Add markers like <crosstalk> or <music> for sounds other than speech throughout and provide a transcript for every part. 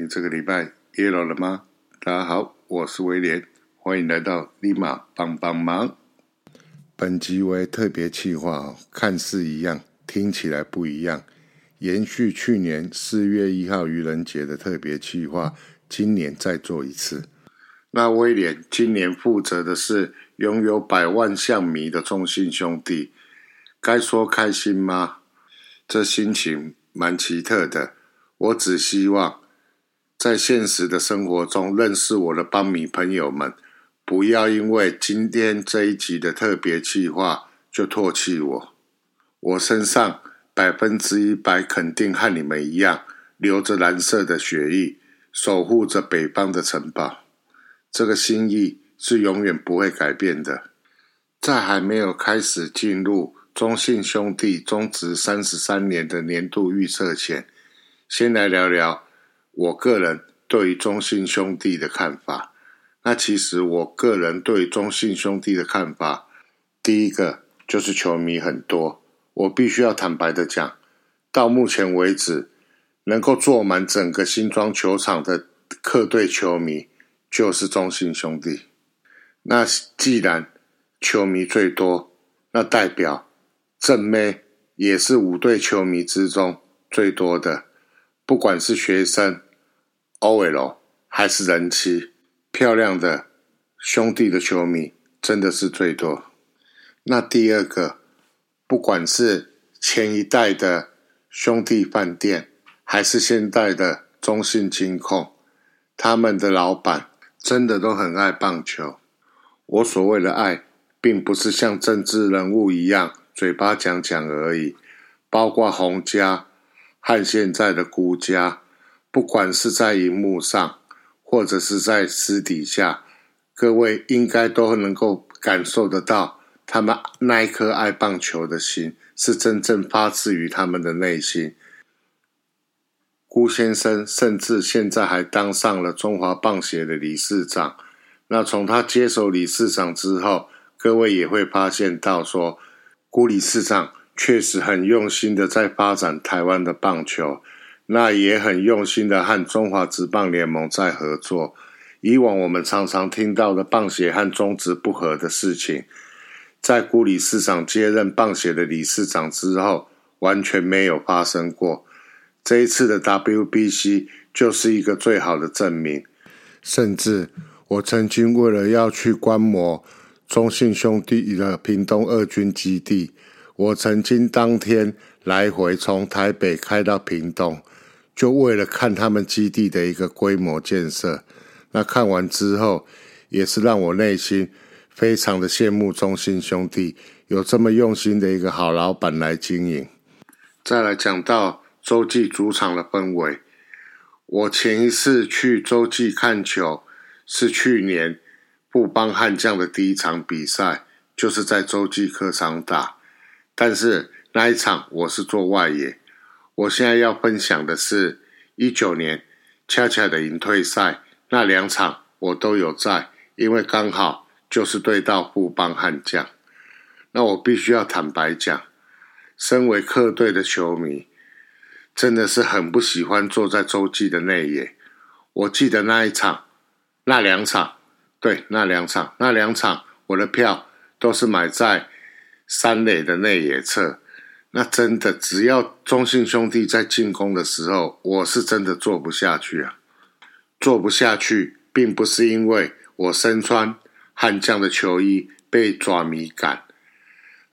你这个礼拜耶了了吗？大家好，我是威廉，欢迎来到立马帮帮忙。本集为特别企划，看似一样，听起来不一样。延续去年四月一号愚人节的特别企划，今年再做一次。那威廉今年负责的是拥有百万象迷的中信兄弟，该说开心吗？这心情蛮奇特的。我只希望。在现实的生活中认识我的邦迷朋友们，不要因为今天这一集的特别计划就唾弃我。我身上百分之一百肯定和你们一样，流着蓝色的血液，守护着北方的城堡。这个心意是永远不会改变的。在还没有开始进入中信兄弟中职三十三年的年度预测前，先来聊聊。我个人对于中信兄弟的看法，那其实我个人对中信兄弟的看法，第一个就是球迷很多。我必须要坦白的讲，到目前为止，能够坐满整个新庄球场的客队球迷就是中信兄弟。那既然球迷最多，那代表正妹也是五队球迷之中最多的，不管是学生。OL 还是人气漂亮的兄弟的球迷真的是最多。那第二个，不管是前一代的兄弟饭店，还是现代的中信金控，他们的老板真的都很爱棒球。我所谓的爱，并不是像政治人物一样嘴巴讲讲而已，包括洪家和现在的辜家。不管是在荧幕上，或者是在私底下，各位应该都能够感受得到，他们那一颗爱棒球的心是真正发自于他们的内心。辜先生甚至现在还当上了中华棒协的理事长。那从他接手理事长之后，各位也会发现到说，辜理事长确实很用心的在发展台湾的棒球。那也很用心的和中华职棒联盟在合作。以往我们常常听到的棒协和中职不和的事情，在顾理事长接任棒协的理事长之后，完全没有发生过。这一次的 WBC 就是一个最好的证明。甚至我曾经为了要去观摩中信兄弟的屏东二军基地，我曾经当天来回从台北开到屏东。就为了看他们基地的一个规模建设，那看完之后，也是让我内心非常的羡慕中信兄弟有这么用心的一个好老板来经营。再来讲到洲际主场的氛围，我前一次去洲际看球是去年布邦悍将的第一场比赛，就是在洲际客场打，但是那一场我是做外野。我现在要分享的是，一九年恰恰的引退赛那两场我都有在，因为刚好就是对到富邦悍将。那我必须要坦白讲，身为客队的球迷，真的是很不喜欢坐在洲际的内野。我记得那一场、那两场，对，那两场、那两场，我的票都是买在三垒的内野侧。那真的，只要中信兄弟在进攻的时候，我是真的做不下去啊！做不下去，并不是因为我身穿悍将的球衣被爪迷赶，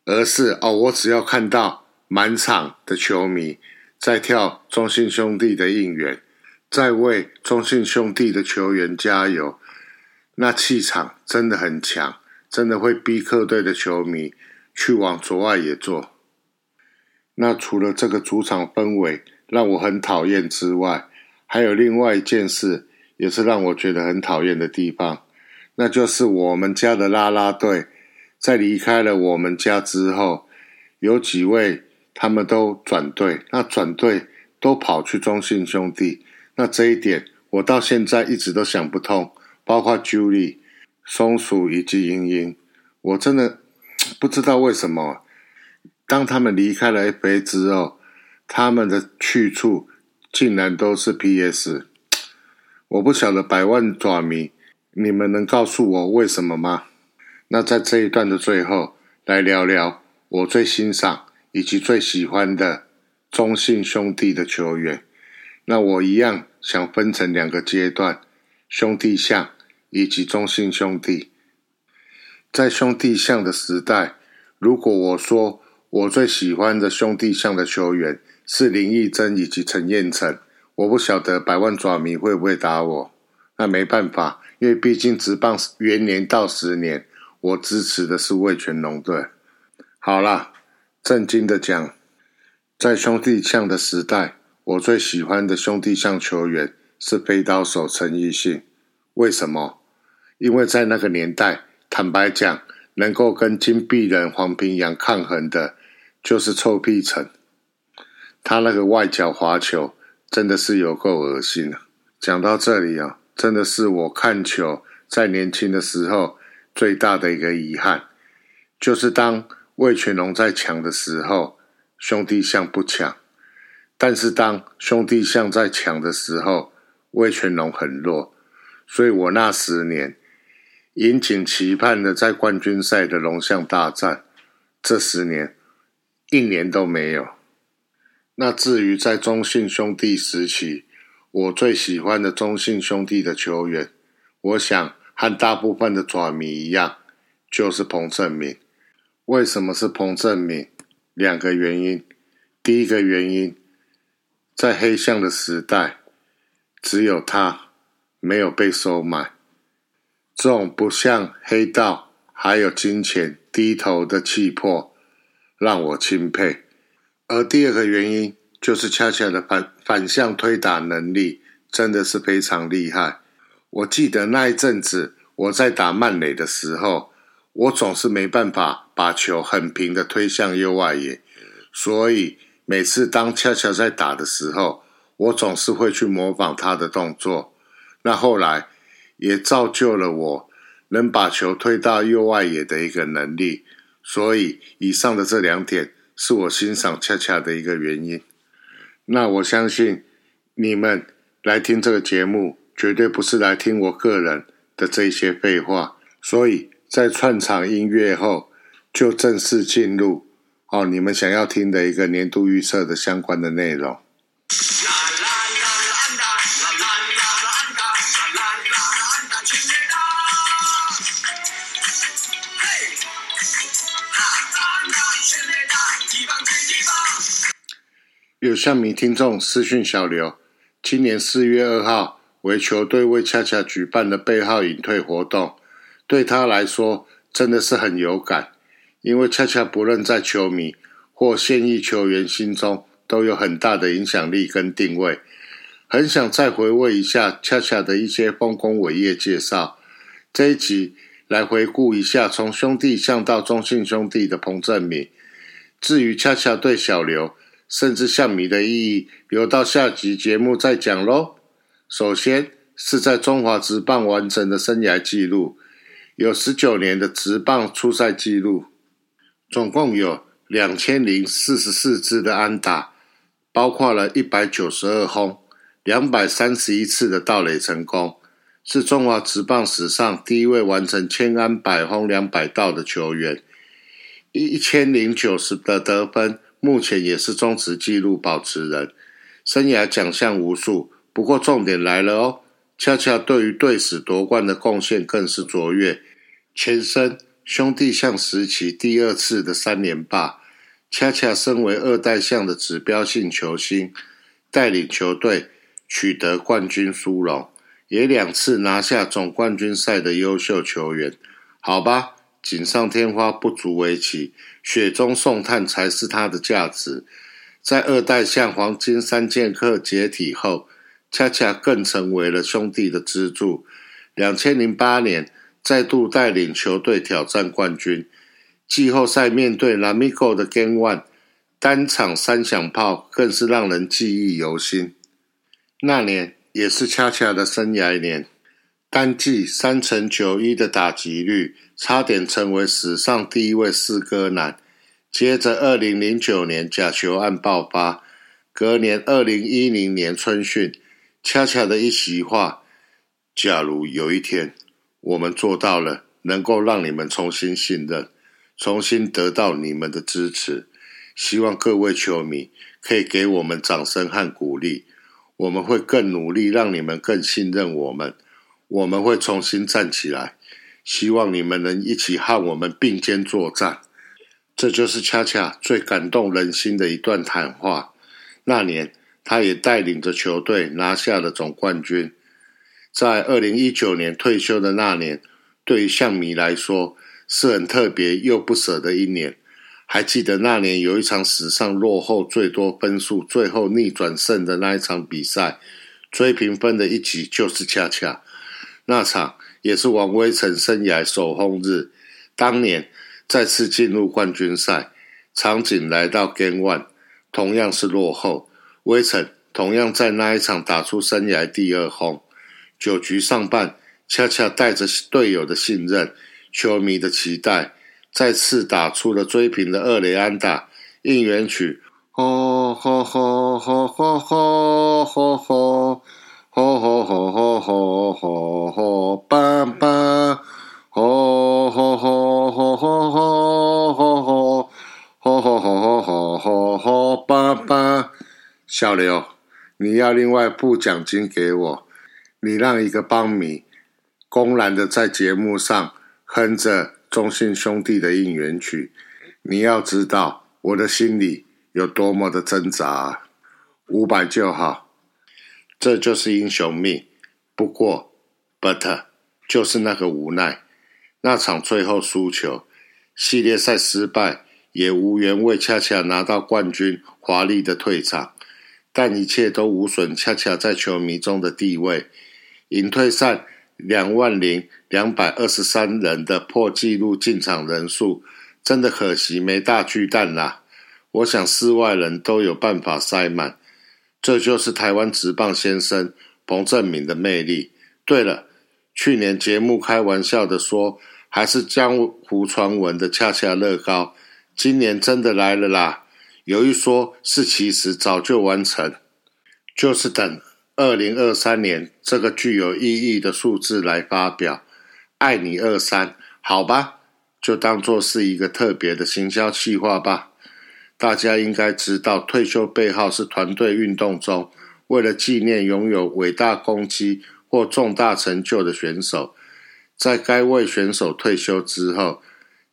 而是哦，我只要看到满场的球迷在跳中信兄弟的应援，在为中信兄弟的球员加油，那气场真的很强，真的会逼客队的球迷去往左外野坐。那除了这个主场氛围让我很讨厌之外，还有另外一件事也是让我觉得很讨厌的地方，那就是我们家的啦啦队在离开了我们家之后，有几位他们都转队，那转队都跑去中信兄弟，那这一点我到现在一直都想不通，包括 Julie、松鼠以及莹莹，我真的 <tsk> 不知道为什么。当他们离开了 FA 之后，他们的去处竟然都是 PS，我不晓得百万爪迷，你们能告诉我为什么吗？那在这一段的最后，来聊聊我最欣赏以及最喜欢的中信兄弟的球员。那我一样想分成两个阶段：兄弟象以及中信兄弟。在兄弟象的时代，如果我说我最喜欢的兄弟象的球员是林义珍以及陈彦成。我不晓得百万爪迷会不会打我，那没办法，因为毕竟职棒元年到十年，我支持的是味全龙队。好啦，正经的讲，在兄弟象的时代，我最喜欢的兄弟象球员是飞刀手陈奕迅。为什么？因为在那个年代，坦白讲，能够跟金碧人黄平洋抗衡的，就是臭屁城。他那个外脚滑球。真的是有够恶心了。讲到这里啊，真的是我看球在年轻的时候最大的一个遗憾，就是当魏全龙在强的时候，兄弟象不强；但是当兄弟象在强的时候，魏全龙很弱。所以我那十年引颈期盼的在冠军赛的龙象大战，这十年一年都没有。那至于在中信兄弟时期，我最喜欢的中信兄弟的球员，我想和大部分的爪迷一样，就是彭正明。为什么是彭正明？两个原因。第一个原因，在黑象的时代，只有他没有被收买，这种不向黑道还有金钱低头的气魄，让我钦佩。而第二个原因就是恰恰的反反向推打能力真的是非常厉害。我记得那一阵子我在打曼垒的时候，我总是没办法把球很平的推向右外野，所以每次当恰恰在打的时候，我总是会去模仿他的动作。那后来也造就了我能把球推到右外野的一个能力。所以以上的这两点。是我欣赏恰恰的一个原因。那我相信你们来听这个节目，绝对不是来听我个人的这些废话。所以在串场音乐后，就正式进入哦，你们想要听的一个年度预测的相关的内容。有向迷听众私讯小刘，今年四月二号为球队为恰恰举办的背号隐退活动，对他来说真的是很有感，因为恰恰不论在球迷或现役球员心中都有很大的影响力跟定位，很想再回味一下恰恰的一些丰功伟业介绍。这一集来回顾一下从兄弟向到中信兄弟的彭正明，至于恰恰对小刘。甚至象米的意义，留到下集节目再讲喽。首先是在中华职棒完成的生涯纪录，有十九年的职棒出赛纪录，总共有两千零四十四支的安打，包括了一百九十二轰，两百三十一次的盗垒成功，是中华职棒史上第一位完成千安百轰两百盗的球员，一千零九十的得分。目前也是中职纪录保持人，生涯奖项无数。不过重点来了哦，恰恰对于队史夺冠的贡献更是卓越。前身兄弟象时期第二次的三连霸，恰恰身为二代象的指标性球星，带领球队取得冠军殊荣，也两次拿下总冠军赛的优秀球员。好吧。锦上添花不足为奇，雪中送炭才是它的价值。在二代向黄金三剑客解体后，恰恰更成为了兄弟的支柱。两千零八年再度带领球队挑战冠军，季后赛面对 Lamigo 的 Game One，单场三响炮更是让人记忆犹新。那年也是恰恰的生涯年。单季三成九一的打击率，差点成为史上第一位四哥男。接着，二零零九年假球案爆发，隔年二零一零年春训，恰恰的一席话，假如有一天我们做到了，能够让你们重新信任，重新得到你们的支持，希望各位球迷可以给我们掌声和鼓励。我们会更努力，让你们更信任我们。我们会重新站起来，希望你们能一起和我们并肩作战。这就是恰恰最感动人心的一段谈话。那年，他也带领着球队拿下了总冠军。在二零一九年退休的那年，对于象迷来说是很特别又不舍的一年。还记得那年有一场史上落后最多分数、最后逆转胜的那一场比赛，追平分的一集就是恰恰。那场也是王威成生涯首轰日。当年再次进入冠军赛，场景来到 Game One，同样是落后，威成同样在那一场打出生涯第二轰。九局上半，恰恰带着队友的信任、球迷的期待，再次打出了追平的二雷安打应援曲。吼吼吼吼吼吼吼吼。吼吼吼吼吼吼吼，爸爸！吼吼吼吼吼吼吼吼，吼吼吼吼吼吼，爸爸！小刘，你要另外付奖金给我。你让一个帮迷公然的在节目上哼着中信兄弟的应援曲，你要知道我的心里有多么的挣扎。五百就好。这就是英雄命。不过，but 就是那个无奈。那场最后输球，系列赛失败，也无缘为恰恰拿到冠军华丽的退场。但一切都无损恰恰在球迷中的地位。引退赛两万零两百二十三人的破纪录进场人数，真的可惜没大巨蛋啦。我想室外人都有办法塞满。这就是台湾直棒先生彭正明的魅力。对了，去年节目开玩笑的说，还是江湖传闻的恰恰乐高，今年真的来了啦！有一说是其实早就完成，就是等二零二三年这个具有意义的数字来发表。爱你二三，好吧，就当做是一个特别的行销计划吧。大家应该知道，退休背号是团队运动中为了纪念拥有伟大功绩或重大成就的选手，在该位选手退休之后，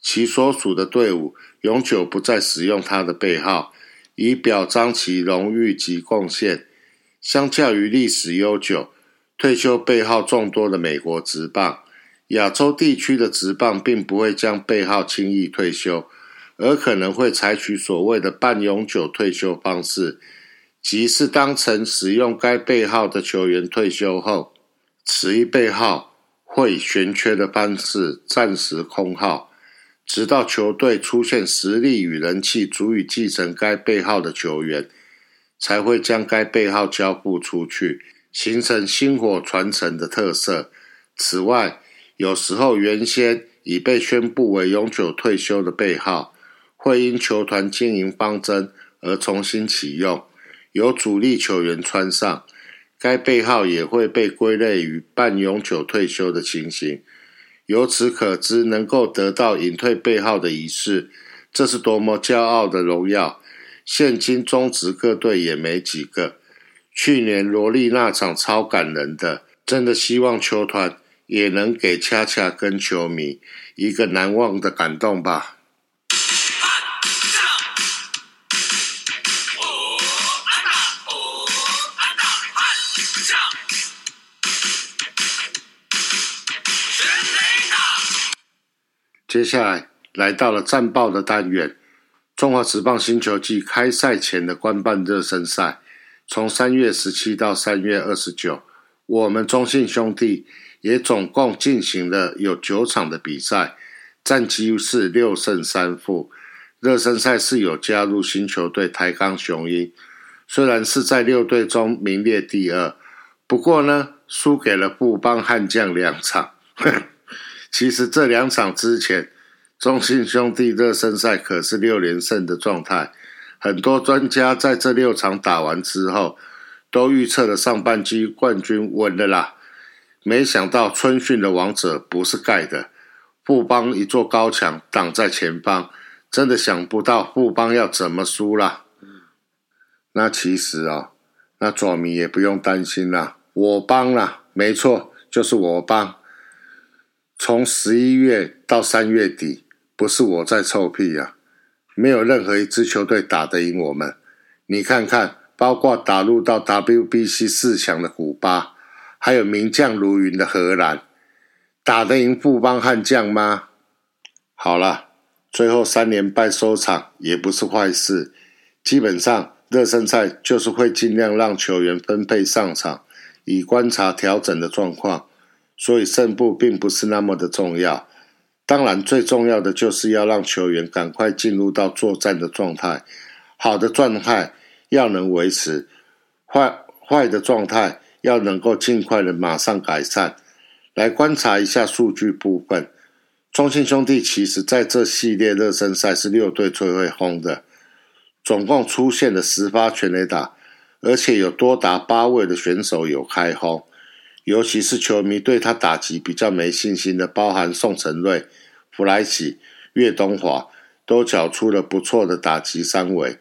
其所属的队伍永久不再使用他的背号，以表彰其荣誉及贡献。相较于历史悠久、退休背号众多的美国职棒，亚洲地区的职棒并不会将背号轻易退休。而可能会采取所谓的半永久退休方式，即是当曾使用该背号的球员退休后，此一背号会悬缺的方式暂时空号，直到球队出现实力与人气足以继承该背号的球员，才会将该背号交付出去，形成薪火传承的特色。此外，有时候原先已被宣布为永久退休的背号。会因球团经营方针而重新启用，由主力球员穿上该背号，也会被归类于半永久退休的情形。由此可知，能够得到隐退背号的仪式，这是多么骄傲的荣耀！现今中职各队也没几个。去年罗莉那场超感人的，真的希望球团也能给恰恰跟球迷一个难忘的感动吧。接下来来到了战报的单元，中华职棒新球季开赛前的官办热身赛，从三月十七到三月二十九，我们中信兄弟也总共进行了有九场的比赛，战绩是六胜三负。热身赛是有加入新球队台钢雄鹰，虽然是在六队中名列第二，不过呢，输给了富邦悍将两场。其实这两场之前，中信兄弟热身赛可是六连胜的状态。很多专家在这六场打完之后，都预测了上半季冠军稳了啦。没想到春训的王者不是盖的，富邦一座高墙挡在前方，真的想不到富邦要怎么输啦。那其实啊，那左迷也不用担心啦，我帮啦，没错，就是我帮。从十一月到三月底，不是我在臭屁呀，没有任何一支球队打得赢我们。你看看，包括打入到 WBC 四强的古巴。还有名将如云的荷兰，打得赢富邦悍将吗？好了，最后三连败收场也不是坏事。基本上热身赛就是会尽量让球员分配上场，以观察调整的状况，所以胜负并不是那么的重要。当然，最重要的就是要让球员赶快进入到作战的状态，好的状态要能维持，坏坏的状态。要能够尽快的马上改善，来观察一下数据部分。中信兄弟其实在这系列热身赛是六队最会轰的，总共出现了十发全垒打，而且有多达八位的选手有开轰。尤其是球迷对他打击比较没信心的，包含宋承瑞、弗莱奇、岳东华，都缴出了不错的打击三围，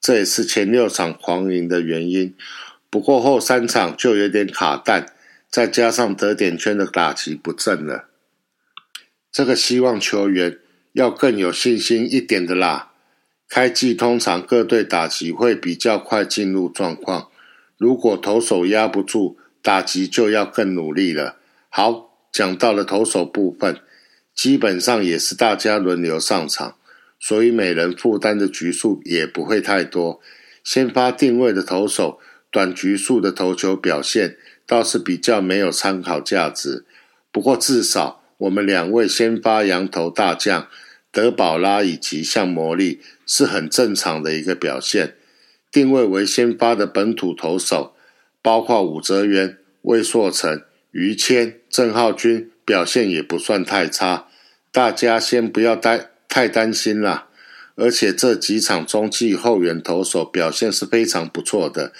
这也是前六场狂赢的原因。不过后三场就有点卡弹，再加上得点圈的打击不正了，这个希望球员要更有信心一点的啦。开季通常各队打击会比较快进入状况，如果投手压不住，打击就要更努力了。好，讲到了投手部分，基本上也是大家轮流上场，所以每人负担的局数也不会太多。先发定位的投手。短局数的投球表现倒是比较没有参考价值，不过至少我们两位先发羊头大将德保拉以及向魔力是很正常的一个表现。定位为先发的本土投手，包括武泽元、魏硕成、于谦、郑浩君表现也不算太差，大家先不要担太担心啦。而且这几场中继后援投手表现是非常不错的。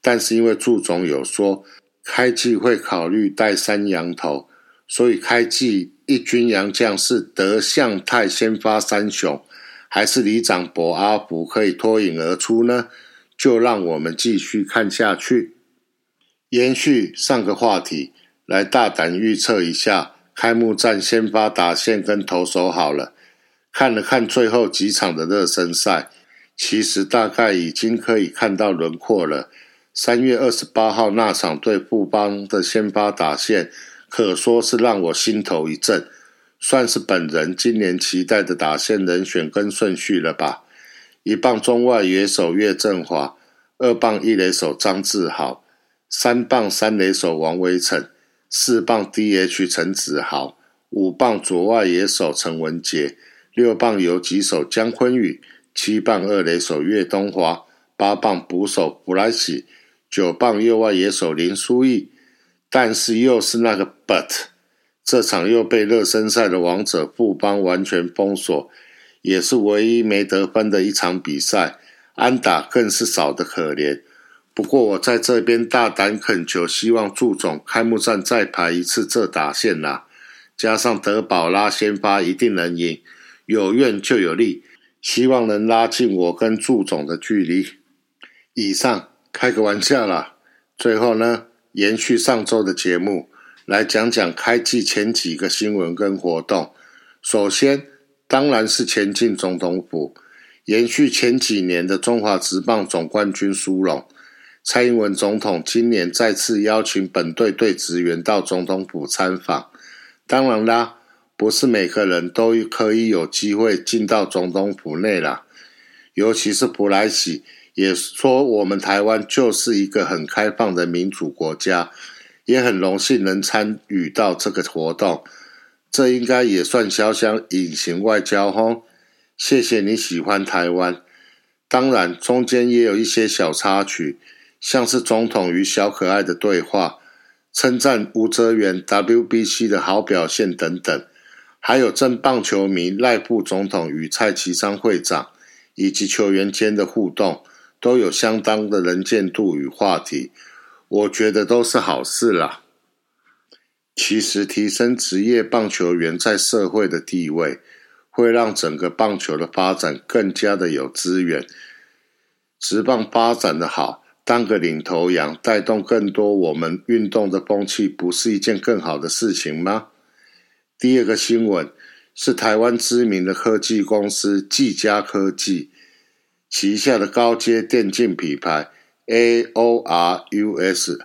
但是因为祝总有说开季会考虑带三羊头，所以开季一军洋将是德向泰先发三雄，还是李长博阿福可以脱颖而出呢？就让我们继续看下去。延续上个话题，来大胆预测一下开幕战先发打线跟投手好了。看了看最后几场的热身赛，其实大概已经可以看到轮廓了。三月二十八号那场对富邦的先发打线，可说是让我心头一震，算是本人今年期待的打线人选跟顺序了吧。一棒中外野手岳振华，二棒一垒手张志豪，三棒三垒手王威成，四棒 DH 陈子豪，五棒左外野手陈文杰，六棒游击手姜坤宇，七棒二垒手岳东华，八棒捕手布莱喜。九棒右外野手林书义，但是又是那个 but，这场又被热身赛的王者富邦完全封锁，也是唯一没得分的一场比赛，安打更是少得可怜。不过我在这边大胆恳求，希望祝总开幕战再排一次这打线啦，加上德保拉先发一定能赢，有怨就有利，希望能拉近我跟祝总的距离。以上。开个玩笑啦！最后呢，延续上周的节目，来讲讲开季前几个新闻跟活动。首先，当然是前进总统府，延续前几年的中华职棒总冠军殊荣。蔡英文总统今年再次邀请本队队职员到总统府参访。当然啦，不是每个人都可以有机会进到总统府内啦，尤其是普莱喜。也说我们台湾就是一个很开放的民主国家，也很荣幸能参与到这个活动，这应该也算潇湘隐形外交吼。谢谢你喜欢台湾，当然中间也有一些小插曲，像是总统与小可爱的对话，称赞吴泽元 WBC 的好表现等等，还有正棒球迷赖布总统与蔡其昌会长以及球员间的互动。都有相当的能见度与话题，我觉得都是好事啦。其实提升职业棒球员在社会的地位，会让整个棒球的发展更加的有资源。职棒发展的好，当个领头羊，带动更多我们运动的风气，不是一件更好的事情吗？第二个新闻是台湾知名的科技公司技嘉科技旗下的高阶电竞品牌 AORUS。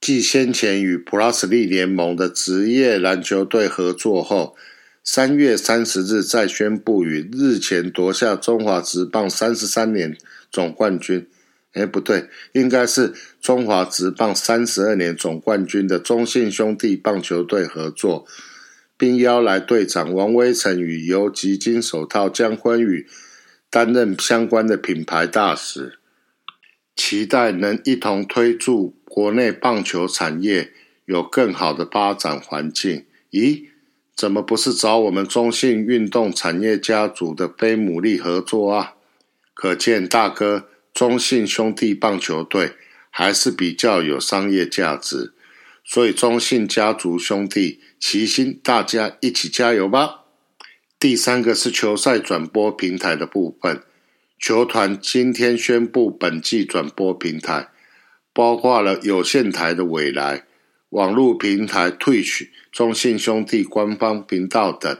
继先前与 Plus 利联盟的职业篮球队合作后，三月三十日再宣布与日前夺下中华职棒三十三年总冠军，哎，不对，应该是中华职棒三十二年总冠军的中信兄弟棒球队合作，并邀来队长王威成与游击金手套江坤宇担任相关的品牌大使，期待能一同推助。国内棒球产业有更好的发展环境？咦，怎么不是找我们中信运动产业家族的飞牡蛎合作啊？可见大哥中信兄弟棒球队还是比较有商业价值，所以中信家族兄弟齐心，大家一起加油吧！第三个是球赛转播平台的部分，球团今天宣布本季转播平台。包括了有线台的未来、网络平台 Twitch、中信兄弟官方频道等。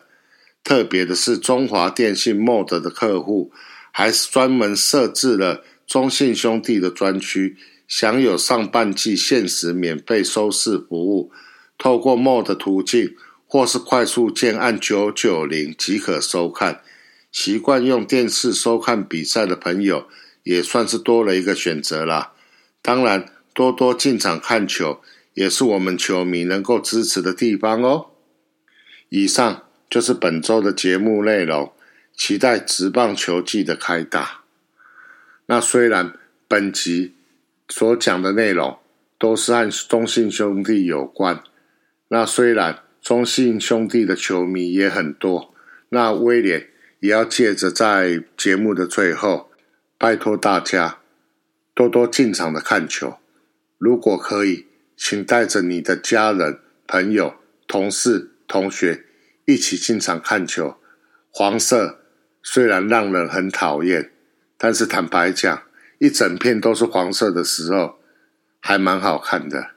特别的是，中华电信 Mod 的客户还是专门设置了中信兄弟的专区，享有上半季限时免费收视服务。透过 Mod 途径或是快速键按九九零即可收看。习惯用电视收看比赛的朋友，也算是多了一个选择啦。当然，多多进场看球也是我们球迷能够支持的地方哦。以上就是本周的节目内容，期待职棒球季的开打。那虽然本集所讲的内容都是和中信兄弟有关，那虽然中信兄弟的球迷也很多，那威廉也要借着在节目的最后，拜托大家。多多进场的看球，如果可以，请带着你的家人、朋友、同事、同学一起进场看球。黄色虽然让人很讨厌，但是坦白讲，一整片都是黄色的时候，还蛮好看的。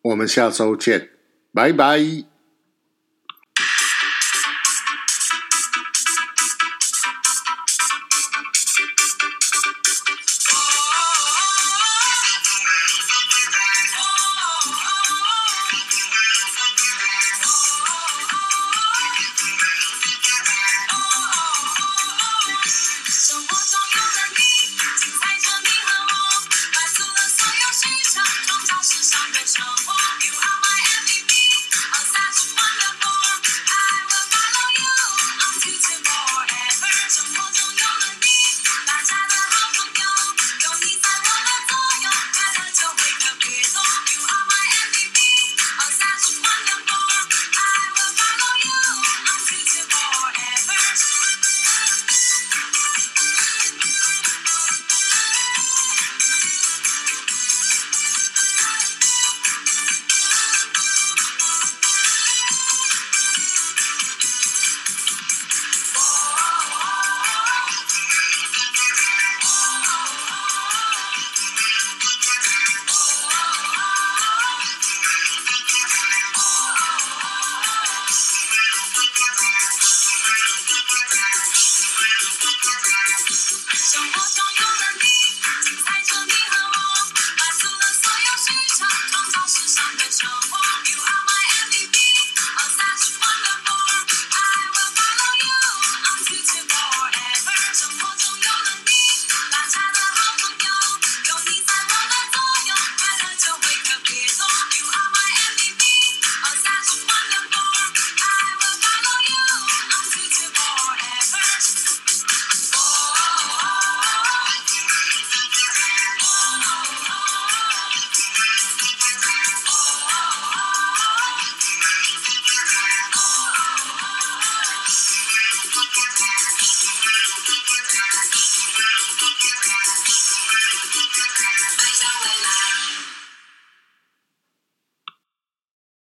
我们下周见，拜拜。